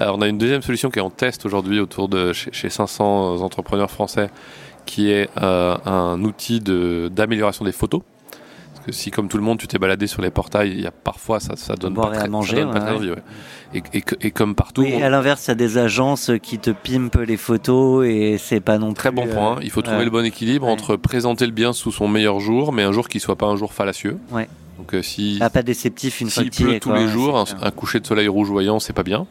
Euh, on a une deuxième solution qui est en test aujourd'hui autour de chez, 500 entrepreneurs français, qui est euh, un outil d'amélioration des photos. Que si, comme tout le monde, tu t'es baladé sur les portails, il y a parfois ça, ça donne Boire pas très, ça manger, donne pas ouais, très envie, ouais. Et, et que- et comme partout, Oui, on- à l'inverse, il y a des agences qui te pimpent les photos et c'est pas non Très plus, bon euh, point. Il faut trouver le bon équilibre entre présenter le bien sous son meilleur jour, mais un jour qui soit pas un jour fallacieux. Ouais. Donc euh, si Ah, pas déceptif une fois que tu y pleut tous quoi, les jours, un, coucher de soleil rougeoyant, c'est pas bien.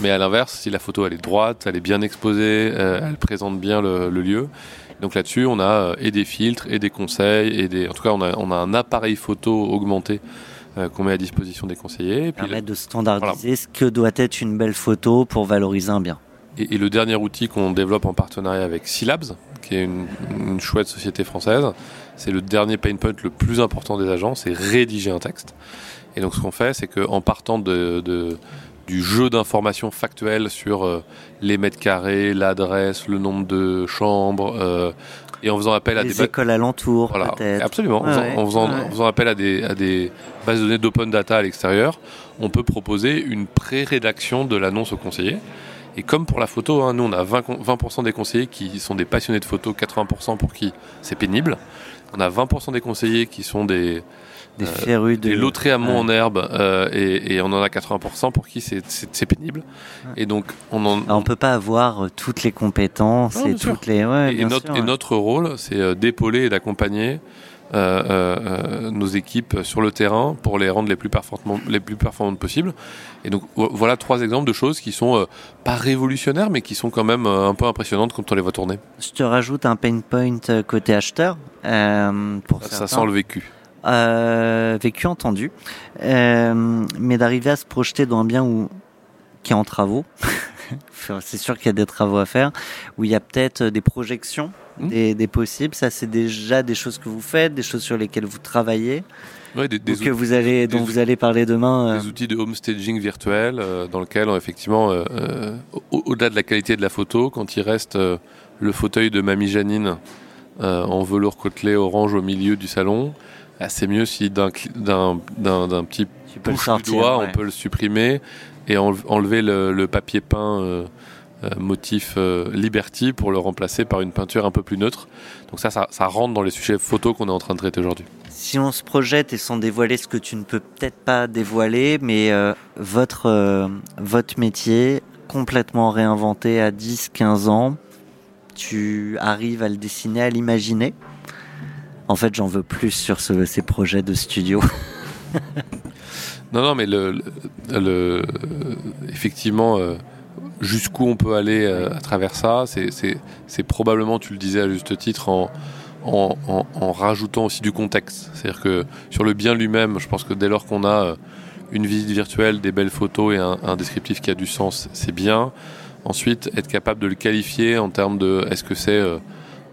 Mais à l'inverse, si la photo elle est droite, elle est bien exposée, euh, elle présente bien le, le lieu. Donc là-dessus, on a euh, et des filtres, et des conseils, et des. En tout cas, on a, on a un appareil photo augmenté euh, qu'on met à disposition des conseillers. Et puis, permettre de standardiser ce que doit être une belle photo pour valoriser un bien. Et, et le dernier outil qu'on développe en partenariat avec Silabs, qui est une, une chouette société française, c'est le dernier pain point le plus important des agents, c'est rédiger un texte. Et donc ce qu'on fait, c'est qu'en partant de, de- du jeu d'informations factuelles sur euh, les mètres carrés, l'adresse, le nombre de chambres, euh, et en faisant appel à Les des écoles alentours, voilà, peut-être. absolument. En, ouais, en faisant- ouais. en faisant appel à des, à des bases de données d'open data à l'extérieur, on peut proposer une pré-rédaction de l'annonce au conseiller. Et comme pour la photo, hein, nous on a 20%, con- 20 des conseillers qui sont des passionnés de photo, 80% pour qui c'est pénible. On a 20% des conseillers qui sont des, Des euh, férus de. des loteries à mont en herbe euh, et, et on en a 80% pour qui c'est- pénible. Et donc on en, on peut pas avoir euh, toutes les compétences Non, et sûr. toutes les. Ouais, et, notre, sûr, et ouais. notre rôle, c'est d'épauler et d'accompagner euh, euh, euh, nos équipes sur le terrain pour les rendre les plus performantes, les plus performantes possibles. Et donc vo- voilà trois exemples de choses qui sont euh, pas révolutionnaires, mais qui sont quand même un peu impressionnantes quand on les voit tourner. Je te rajoute un pain point côté acheteur. pour Ça, sent le vécu. Euh, vécu entendu, Euh, mais d'arriver à se projeter dans un bien où, qui est en travaux. C'est sûr qu'il y a des travaux à faire, où il y a peut-être des projections, Mhm. des, des possibles. Ça, c'est déjà des choses que vous faites, des choses sur lesquelles vous travaillez, Ouais, des, des ou que outils- vous allez, dont outils- vous allez parler demain. euh. des outils de home staging virtuel euh, dans lequel effectivement euh, au- au-delà de la qualité de la photo quand il reste le fauteuil de mamie Janine en velours côtelé orange au milieu du salon ah, c'est mieux si d'un petit sortir. du doigt ouais. on peut le supprimer et enle- enlever le, le papier peint euh, euh, motif euh, Liberty pour le remplacer par une peinture un peu plus neutre donc ça ça, ça rentre dans les sujets photos qu'on est en train de traiter aujourd'hui Si on se projette et sans dévoiler ce que tu ne peux peut-être pas dévoiler, mais votre, votre métier complètement réinventé à 10, 15 ans, tu arrives à le dessiner, à l'imaginer? En fait, j'en veux plus sur ce- ces projets de studio. Non, non, mais effectivement, euh, jusqu'où on peut aller euh, à travers ça, c'est- probablement, tu le disais à juste titre, en, rajoutant aussi du contexte. C'est-à-dire que sur le bien lui-même, je pense que dès lors qu'on a euh, une visite virtuelle, des belles photos et un, descriptif qui a du sens, c'est bien. Ensuite, être capable de le qualifier en termes de est-ce que c'est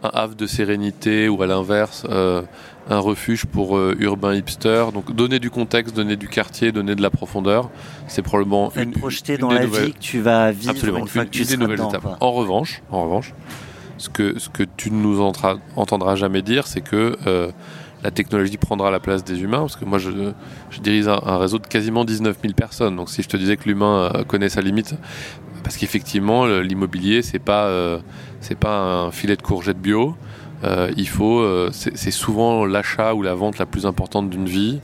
un havre de sérénité ou à l'inverse euh, un refuge pour euh, urbain hipster. Donc donner du contexte, donner du quartier, donner de la profondeur, c'est probablement une, projeter une dans des la nouvelles- vie que tu vas vivre Absolument, une fois une, que tu une des seras nouvelles dedans, étapes. quoi. En revanche, en revanche, ce que ce que tu ne nous entra- entendras jamais dire, c'est que euh, la technologie prendra la place des humains, parce que moi je, je dirige un, un réseau de quasiment 19 000 personnes. Donc si je te disais que l'humain euh, connaît sa limite, parce qu'effectivement l'immobilier c'est pas c'est pas un filet de courgettes bio. Euh, il faut, euh, c'est souvent l'achat ou la vente la plus importante d'une vie.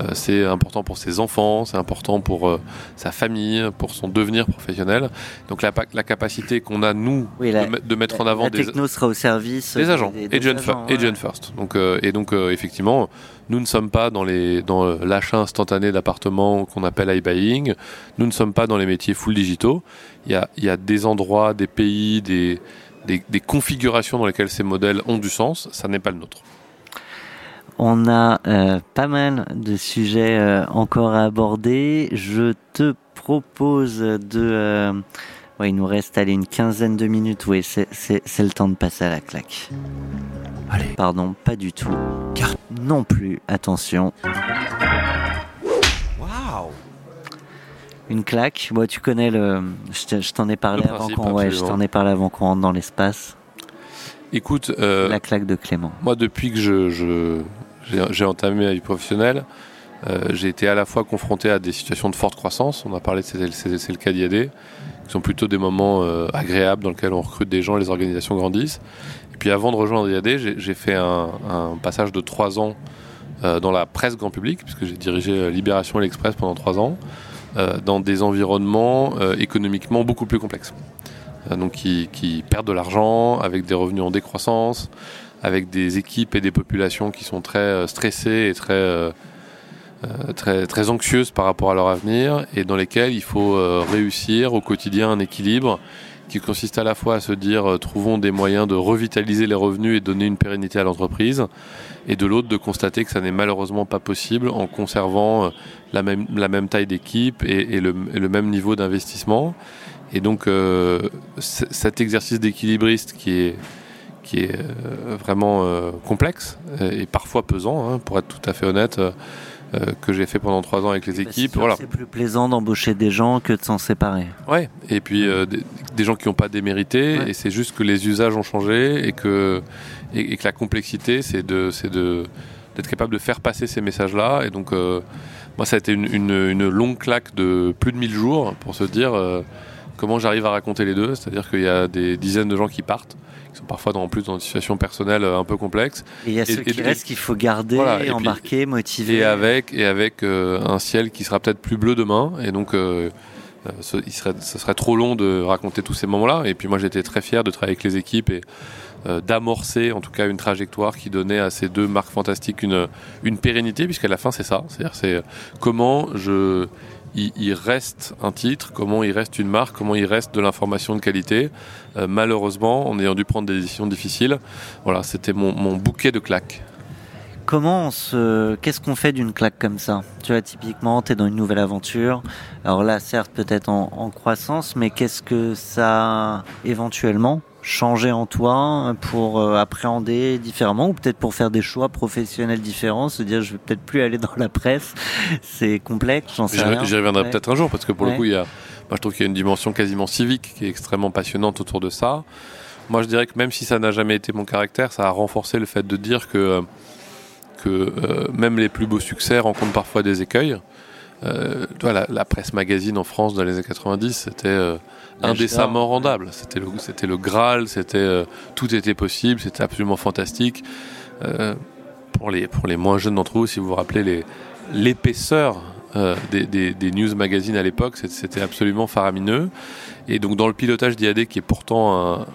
Euh, c'est important pour ses enfants, c'est important pour sa famille, pour son devenir professionnel. Donc la, pa- la capacité qu'on a nous Oui, la- de, met- de mettre en avant la des, techno sera au service des agents, des- des agent, agents, fir- ouais. agent first. Donc et donc effectivement, nous ne sommes pas dans les dans l'achat instantané d'appartements qu'on appelle iBuying. Nous ne sommes pas dans les métiers full digitaux. Il y a il y a des endroits, des pays, des des, des configurations dans lesquelles ces modèles ont du sens. Ça n'est pas le nôtre. On a euh, pas mal de sujets euh, encore à aborder. Je te propose de... euh, ouais, il nous reste allez, une quinzaine de minutes. Oui, c'est le temps de passer à la claque. Allez. Pardon, pas du tout. Car- Non plus, attention. Waouh Une claque. Moi, tu connais le... Je te- je t'en ai parlé Le avant qu'on ouais, je absolument. t'en ai parlé avant qu'on rentre dans l'espace. Écoute, euh, La claque de Clément. Moi, depuis que je, je- j'ai, j'ai entamé ma vie professionnelle, euh, j'ai été à la fois confronté à des situations de forte croissance. On a parlé de c'est, c'est- c'est le cas d'IAD, qui sont plutôt des moments euh, agréables dans lesquels on recrute des gens, les organisations grandissent. Et puis avant de rejoindre IAD, j'ai, j'ai fait un, un passage de trois ans dans la presse grand public, puisque j'ai dirigé Libération et l'Express pendant trois ans, dans des environnements économiquement beaucoup plus complexes. donc qui, perdent de l'argent, avec des revenus en décroissance, avec des équipes et des populations qui sont très stressées et très euh, très, très anxieuses par rapport à leur avenir et dans lesquelles il faut euh, réussir au quotidien un équilibre qui consiste à la fois à se dire euh, trouvons des moyens de revitaliser les revenus et donner une pérennité à l'entreprise, et de l'autre de constater que ça n'est malheureusement pas possible en conservant la même, la même taille d'équipe et, le, le, même niveau d'investissement. Et donc euh, cet exercice d'équilibriste qui est, qui est vraiment euh, complexe et parfois pesant, hein, pour être tout à fait honnête, euh, que j'ai fait pendant trois ans avec les bah, équipes. Voilà. C'est plus plaisant d'embaucher des gens que de s'en séparer. Ouais, et puis euh, des, gens qui n'ont pas démérité, et c'est juste que les usages ont changé et que, et, que la complexité, c'est de, c'est de, d'être capable de faire passer ces messages-là. Et donc, euh, moi, ça a été une, une, une, longue claque de plus de 1000 jours pour se dire comment j'arrive à raconter les deux. C'est-à-dire qu'il y a des dizaines de gens qui partent qui sont parfois dans, en plus dans une situation personnelle euh, un peu complexe. Et il y a ceux qui restent qu'il faut garder, embarquer, motiver. Et avec, et avec euh, un ciel qui sera peut-être plus bleu demain. Et donc, euh, ce, il serait, ce serait trop long de raconter tous ces moments-là. Et puis moi, j'étais très fier de travailler avec les équipes et d'amorcer en tout cas une trajectoire qui donnait à ces deux marques fantastiques une, une pérennité, puisqu'à la fin, c'est ça. C'est-à-dire, c'est comment je il, reste un titre, comment il reste une marque, comment il reste de l'information de qualité. Euh, malheureusement, en ayant dû prendre des décisions difficiles, voilà, c'était mon, bouquet de claques. Comment se, qu'est-ce qu'on fait d'une claque comme ça? Tu vois, typiquement, tu es dans une nouvelle aventure. Alors là, certes, peut-être en croissance, mais qu'est-ce que ça, éventuellement, changer en toi pour euh, appréhender différemment ou peut-être pour faire des choix professionnels différents, se dire je vais peut-être plus aller dans la presse, c'est complexe, j'en sais rien. J'y reviendrai peut-être un jour parce que pour le coup, il y a, moi je trouve qu'il y a une dimension quasiment civique qui est extrêmement passionnante autour de ça. Moi je dirais que même si ça n'a jamais été mon caractère, ça a renforcé le fait de dire que, que euh, même les plus beaux succès rencontrent parfois des écueils. Euh, la, la, presse magazine en France dans les années 90, c'était euh, indécemment rendable. C'était le, c'était le Graal, c'était euh, tout était possible, c'était absolument fantastique. Euh, pour les pour les moins jeunes d'entre vous, si vous vous rappelez l'épaisseur euh, des, des, news magazines à l'époque, c'était absolument faramineux. Et donc dans le pilotage d'IAD, qui est pourtant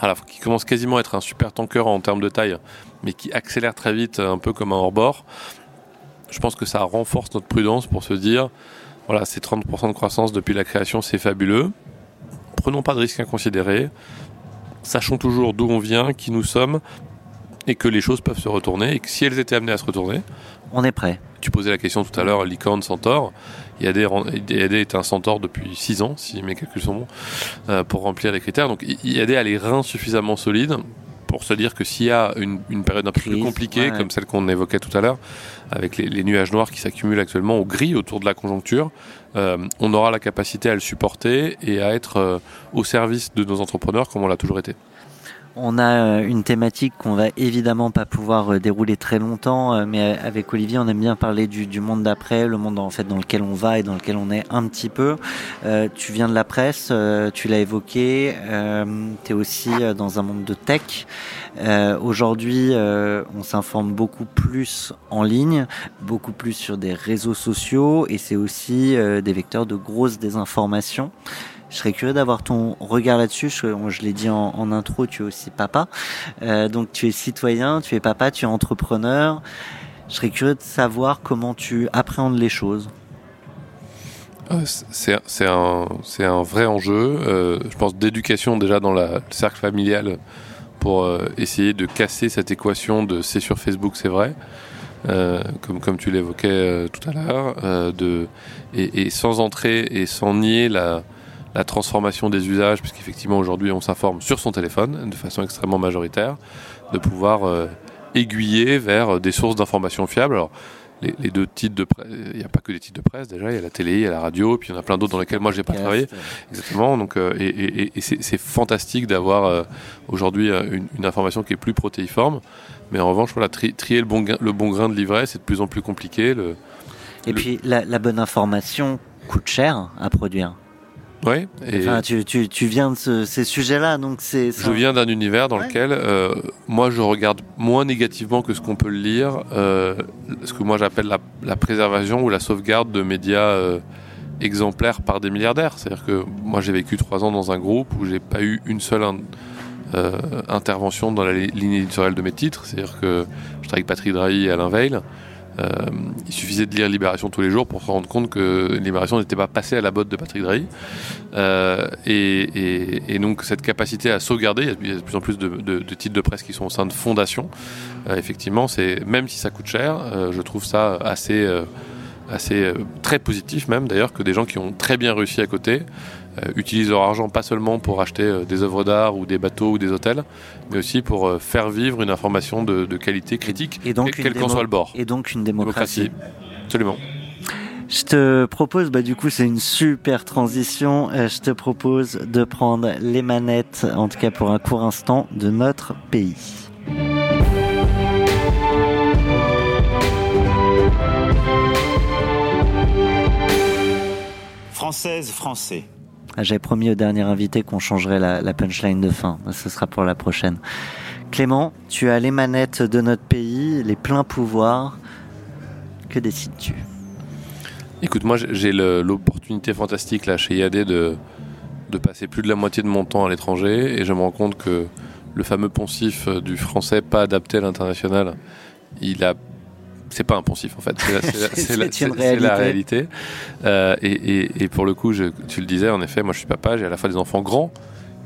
un, qui commence quasiment à être un super tanker en termes de taille, mais qui accélère très vite, un peu comme un hors-bord je pense que ça renforce notre prudence pour se dire, voilà, c'est 30% de croissance depuis la création, c'est fabuleux. Prenons pas de risques inconsidérés. Sachons toujours d'où on vient, qui nous sommes, et que les choses peuvent se retourner, et que si elles étaient amenées à se retourner, on est prêt. Tu posais la question tout à l'heure, licorne, centaure. IAD, IAD est un centaure depuis 6 ans, si mes calculs sont bons, euh, pour remplir les critères. Donc IAD a les reins suffisamment solides pour se dire que s'il y a une, période un peu plus compliquée, comme celle qu'on évoquait tout à l'heure, avec les, nuages noirs qui s'accumulent actuellement au gris autour de la conjoncture, euh, on aura la capacité à le supporter et à être euh, au service de nos entrepreneurs comme on l'a toujours été. On a euh, une thématique qu'on va évidemment pas pouvoir euh, dérouler très longtemps, euh, mais avec Olivier, on aime bien parler du, monde d'après, le monde en fait dans lequel on va et dans lequel on est un petit peu. tu viens de la presse, tu l'as évoqué, tu es aussi dans un monde de tech. Aujourd'hui, on s'informe beaucoup plus en ligne, beaucoup plus sur des réseaux sociaux, et c'est aussi des vecteurs de grosses désinformations. Je serais curieux d'avoir ton regard là-dessus. Je, l'ai dit en, intro, tu es aussi papa. Euh, donc tu es citoyen, tu es papa, tu es entrepreneur. Je serais curieux de savoir comment tu appréhendes les choses. Euh, c'est un, vrai enjeu, euh, je pense, d'éducation déjà dans le cercle familial pour essayer de casser cette équation de c'est sur Facebook, c'est vrai. comme, tu l'évoquais tout à l'heure, et, sans entrer et sans nier la, la transformation des usages, puisqu'effectivement aujourd'hui on s'informe sur son téléphone de façon extrêmement majoritaire, de pouvoir euh, aiguiller vers des sources d'informations fiables. Alors, les, deux titres de presse, il n'y a pas que des titres de presse déjà, il y a la télé, il y a la radio, puis il y en a plein d'autres dans lesquels moi j'ai pas travaillé. Exactement. Donc, euh, et, c'est fantastique d'avoir euh, aujourd'hui une, information qui est plus protéiforme. Mais en revanche, voilà, trier le bon, le bon grain de livret, c'est de plus en plus compliqué. Le, et puis la, la bonne information coûte cher à produire. Oui. Enfin, tu, tu, tu viens de ce- ces sujets-là, donc c'est. Je viens d'un univers dans Ouais. lequel euh, moi je regarde moins négativement que ce qu'on peut le lire, euh, ce que moi j'appelle la, la préservation ou la sauvegarde de médias euh, exemplaires par des milliardaires. C'est-à-dire que moi j'ai vécu trois ans dans un groupe où j'ai pas eu une seule in- euh, intervention dans la li- ligne éditoriale de mes titres. C'est-à-dire que je travaille avec Patrick Drahi et Alain Veil. Euh, il suffisait de lire Libération tous les jours pour se rendre compte que Libération n'était pas passé à la botte de Patrick Drahi. Euh, et, donc cette capacité à sauvegarder, il y a- de plus en plus de, titres de presse qui sont au sein de fondations. Euh, effectivement, c'est même si ça coûte cher, je trouve ça assez, assez très positif même d'ailleurs que des gens qui ont très bien réussi à côté utilisent leur argent pas seulement pour acheter euh, des œuvres d'art ou des bateaux ou des hôtels, mais aussi pour euh, faire vivre une information de, de qualité critique, Et donc quel qu'en soit le bord. Et donc une démocratie. Démocratie, absolument. Je te propose, bah du coup c'est une super transition, euh, je te propose de prendre les manettes, en tout cas pour un court instant, de notre pays. Française, français. Ah, J'avais promis au dernier invité qu'on changerait la, punchline de fin, ce sera pour la prochaine. Clément, tu as les manettes de notre pays, les pleins pouvoirs. Que décides-tu? Écoute, moi j'ai- l'opportunité fantastique là chez IAD de, de passer plus de la moitié de mon temps à l'étranger et je me rends compte que le fameux poncif du français pas adapté à l'international, il a c'est pas un poncif en fait, c'est la, réalité. Euh, et, et- et pour le coup, je- tu le disais, en effet, moi je suis papa, j'ai à la fois des enfants grands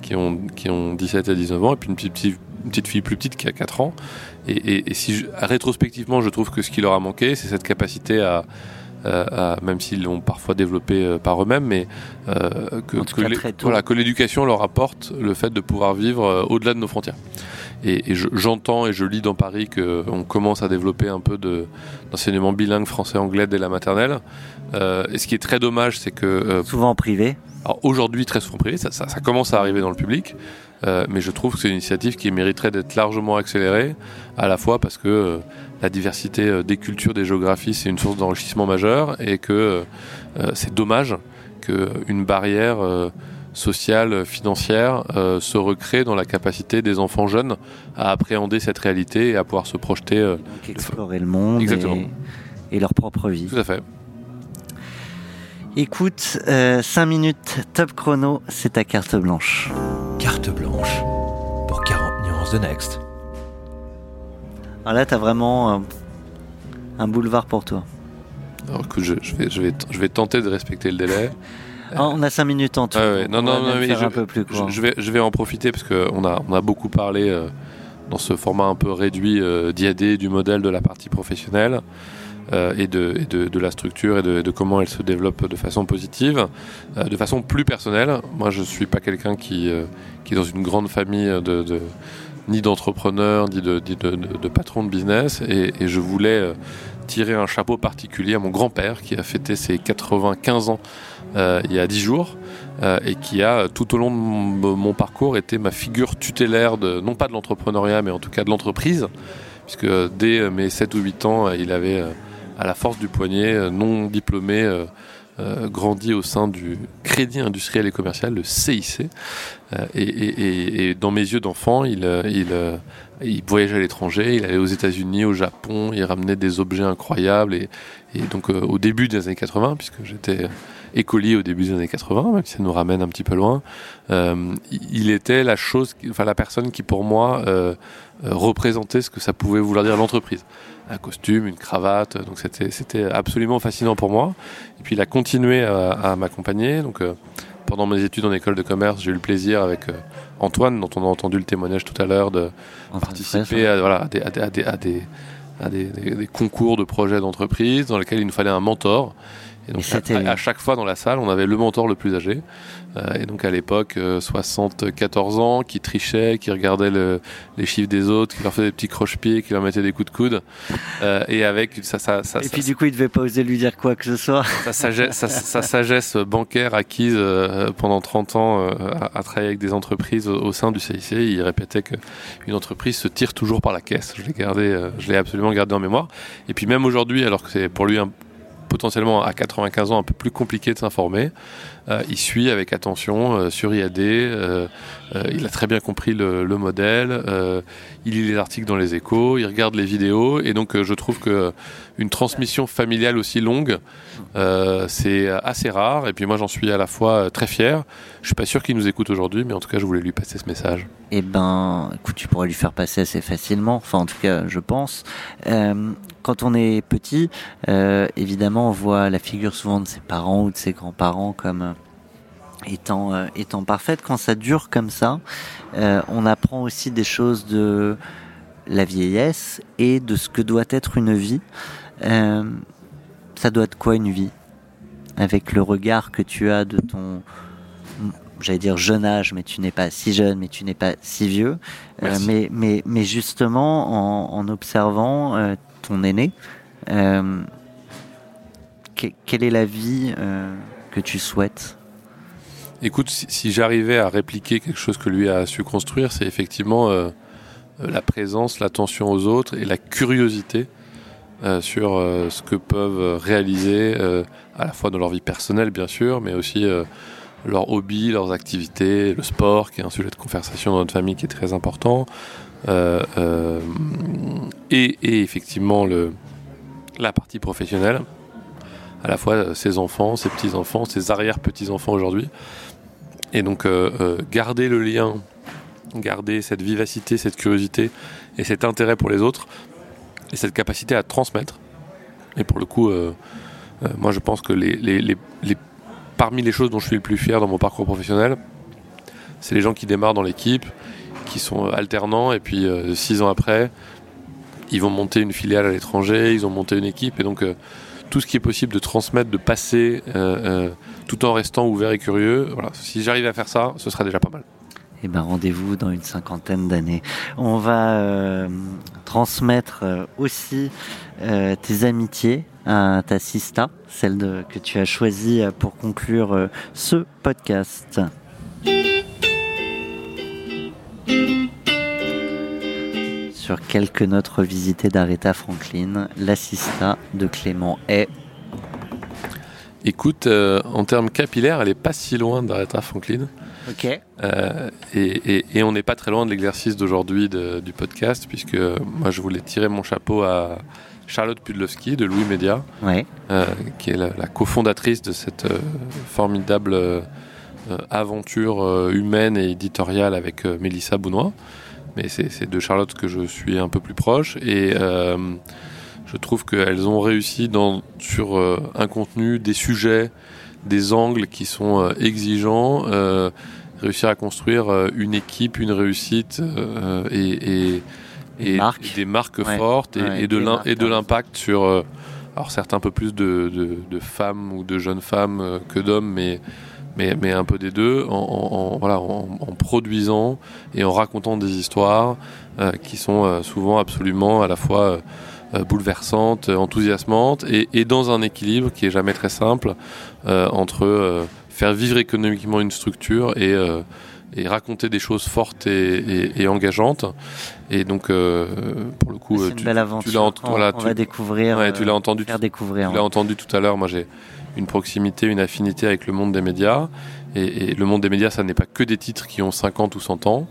qui ont, qui ont 17 et 19 ans et puis une petite, petite- une petite fille plus petite qui a 4 ans. Et, si je- rétrospectivement, je trouve que ce qui leur a manqué, c'est cette capacité à, euh, à- même s'ils l'ont parfois développé euh, par eux-mêmes, mais euh, que, voilà, l'éducation leur apporte le fait de pouvoir vivre au-delà de nos frontières. Et, et je- j'entends et je lis dans Paris qu'on commence à développer un peu de- d'enseignement bilingue français-anglais dès la maternelle. Euh, et ce qui est très dommage, c'est que euh, Souvent en privé. alors aujourd'hui, très souvent privé, ça, ça- ça commence à arriver dans le public, euh, mais je trouve que c'est une initiative qui mériterait d'être largement accélérée, à la fois parce que euh, la diversité euh, des cultures, des géographies, c'est une source d'enrichissement majeur, et que euh, c'est dommage qu'une barrière euh, sociale, financière, euh, se recrée dans la capacité des enfants jeunes à appréhender cette réalité et à pouvoir se projeter. euh, Donc explorer le monde Exactement. et, et leur propre vie. tout à fait. Écoute, 5 minutes top chrono, c'est ta carte blanche. Carte blanche pour 40 nuances de Next. Alors là, t'as vraiment un, un boulevard pour toi. Alors, écoute, je, je vais, je, vais, je vais tenter de respecter le délai. Ah, on a 5 minutes en tout. Ouais. Non, non, non, mais je, un peu plus je- court. je vais, je vais en profiter parce qu'on a, on a beaucoup parlé euh, dans ce format un peu réduit euh, d'IAD, du modèle de la partie professionnelle euh, et, de, et de, de la structure et de, de comment elle se développe de façon positive. Euh, de façon plus personnelle, moi je suis pas quelqu'un qui, qui est dans une grande famille de, de- ni d'entrepreneurs, ni de, ni de, de- de patrons de business et, et je voulais tirer un chapeau particulier à mon grand-père qui a fêté ses 95 ans il y a 10 jours euh, et qui a tout au long de mon, parcours été ma figure tutélaire de non pas de l'entrepreneuriat mais en tout cas de l'entreprise puisque euh, dès euh, mes 7 ou 8 ans euh, il avait euh, à la force du poignet euh, non diplômé euh, euh, grandi au sein du Crédit Industriel et Commercial, le CIC. Euh, et, dans mes yeux d'enfant, il, euh, il, euh, il voyageait à l'étranger, il allait aux États-Unis, au Japon, il ramenait des objets incroyables. Et, et donc euh, au début des années 80, puisque j'étais écolier au début des années 80, même si ça nous ramène un petit peu loin, euh, il était la chose, enfin la personne qui pour moi euh, euh, représentait ce que ça pouvait vouloir dire l'entreprise. Un costume, une cravate, donc c'était c'était absolument fascinant pour moi. Et puis il a continué à, à m'accompagner. Donc euh, pendant mes études en école de commerce, j'ai eu le plaisir avec Antoine, dont on a entendu le témoignage tout à l'heure, de participer à, voilà, à des, à des- à des- à des- à des- des- des concours de projets d'entreprise dans lesquels il nous fallait un mentor. Et donc Et à, chaque fois dans la salle, on avait le mentor le plus âgé. Euh, et donc à l'époque, euh, 74 ans, qui trichait, qui regardait le- les chiffres des autres, qui leur faisait des petits croche-pieds, qui leur mettait des coups de coude. Euh, et avec ça, ça, ça, Et ça- puis du coup, il devait pas oser lui dire quoi que ce soit. sa sagesse, sa, sa sagesse bancaire acquise euh, pendant 30 ans euh, à, à travailler avec des entreprises au, au sein du CIC, il répétait que une entreprise se tire toujours par la caisse. Je l'ai gardé, euh, je l'ai absolument gardé en mémoire. Et puis même aujourd'hui, alors que c'est pour lui un- potentiellement à 95 ans un peu plus compliqué de s'informer. Euh, il suit avec attention euh, sur IAD, euh, il a très bien compris le, modèle, il lit les articles dans les échos, il regarde les vidéos, et donc je trouve que une transmission familiale aussi longue, c'est assez rare, et puis moi j'en suis à la fois très fier. Je suis pas sûr qu'il nous écoute aujourd'hui, mais en tout cas je voulais lui passer ce message. Eh ben, écoute, tu pourrais lui faire passer assez facilement, enfin en tout cas je pense quand on est petit, évidemment, on voit la figure souvent de ses parents ou de ses grands-parents comme étant euh, étant parfaite. Quand ça dure comme ça, on apprend aussi des choses de la vieillesse et de ce que doit être une vie. ça doit être quoi une vie? Avec le regard que tu as de ton j'allais dire jeune âge, mais tu n'es pas si jeune, mais tu n'es pas si vieux. mais, mais, mais justement, en, en observant ton aîné. Euh, quelle est la vie euh, que tu souhaites? Écoute, si, j'arrivais à répliquer quelque chose que lui a su construire, c'est effectivement euh, la présence, l'attention aux autres et la curiosité sur ce que peuvent réaliser à la fois dans leur vie personnelle, bien sûr, mais aussi leurs hobbies, leurs activités, le sport, qui est un sujet de conversation dans notre famille qui est très important, euh, euh, et, effectivement la partie professionnelle, à la fois ses enfants, ses petits-enfants, ses arrière-petits-enfants aujourd'hui. Et donc euh, garder le lien, garder cette vivacité, cette curiosité et cet intérêt pour les autres, et cette capacité à transmettre. Et pour le coup, moi je pense que parmi les choses dont je suis le plus fier dans mon parcours professionnel, c'est les gens qui démarrent dans l'équipe, qui sont alternants et puis euh, six ans après, ils vont monter une filiale à l'étranger, ils ont monté une équipe et donc euh, tout ce qui est possible de transmettre, de passer, euh, tout en restant ouvert et curieux. Voilà, si j'arrive à faire ça, ce sera déjà pas mal. Eh ben, rendez-vous dans une cinquantaine d'années. On va transmettre aussi tes amitiés à ta sista, celle que tu as choisie pour conclure ce podcast. Sur quelques notes revisitées d'Aretha Franklin, l'assistant de Clément est. Écoute, euh, en termes capillaires, elle est pas si loin d'Aretha Franklin. Ok. Euh, et, on n'est pas très loin de l'exercice d'aujourd'hui du podcast, puisque moi je voulais tirer mon chapeau à Charlotte Pudlowski de Louis Média, euh, qui est la, la cofondatrice de cette formidable aventure humaine et éditoriale avec Mélissa Bounois mais c'est de Charlotte que je suis un peu plus proche et euh, je trouve qu'elles ont réussi dans, sur euh, un contenu, des sujets, des angles qui sont euh, exigeants, réussir à construire une équipe, une réussite et, et, et, des marques fortes et, de l'impact sur alors certes un peu plus de, de, de, femmes ou de jeunes femmes que d'hommes, mais mais, mais un peu des deux, en, voilà, en, produisant et en racontant des histoires euh, qui sont euh, souvent absolument à la fois euh, bouleversantes, enthousiasmantes, et, et, dans un équilibre qui est jamais très simple entre faire vivre économiquement une structure et et raconter des choses fortes et, et, engageantes. Et donc, pour le coup. Tu l'as, on, va découvrir. Ouais, tu l'as entendu. Faire découvrir. Tu l'as entendu tout à l'heure. Moi, j'ai une proximité, une affinité avec le monde des médias. Et, le monde des médias, ça n'est pas que des titres qui ont 50 ou 100 ans.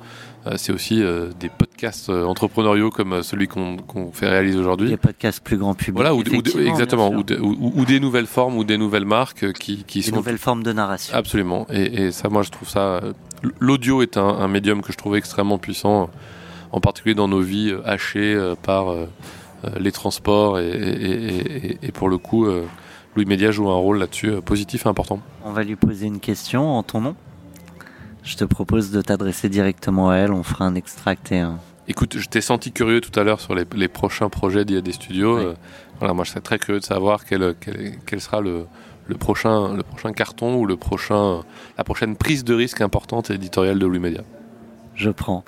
Euh, c'est aussi euh, des podcasts euh, entrepreneuriaux comme celui qu'on fait réaliser aujourd'hui. Des podcasts plus grand public. Voilà, ou, exactement, ou, des nouvelles formes ou des nouvelles marques qui, qui des sont. nouvelles formes de narration. Absolument. Et, ça, moi, je trouve ça. L'audio est un, médium que je trouve extrêmement puissant, en particulier dans nos vies hachées par les transports et, et pour le coup Louis Média joue un rôle là-dessus positif et important. On va lui poser une question en ton nom. Je te propose de t'adresser directement à elle. On fera un extract et un. Écoute, je t'ai senti curieux tout à l'heure sur les, prochains projets d'IA des studios. Euh, voilà, moi, je serais très curieux de savoir quel, quel, sera le, le, prochain, le prochain carton ou le prochain, la prochaine prise de risque importante éditoriale de Louis Média je prends.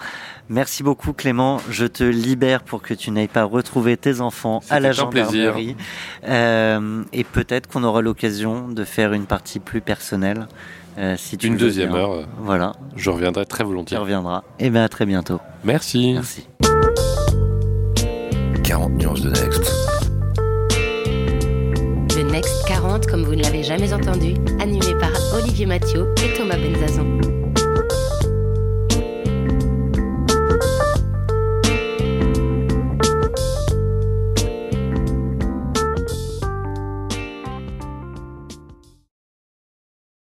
Merci beaucoup Clément, je te libère pour que tu n'ailles pas retrouver tes enfants à la gendarmerie. Euh, et peut-être qu'on aura l'occasion de faire une partie plus personnelle. Euh, si tu une deuxième heure. Euh, voilà. Je reviendrai très volontiers. Tu reviendras. Et eh bien à très bientôt. Merci. Merci. 40 nuances de Next. Le Next 40 comme vous ne l'avez jamais entendu, animé par Olivier Mathieu et Thomas Benzazon.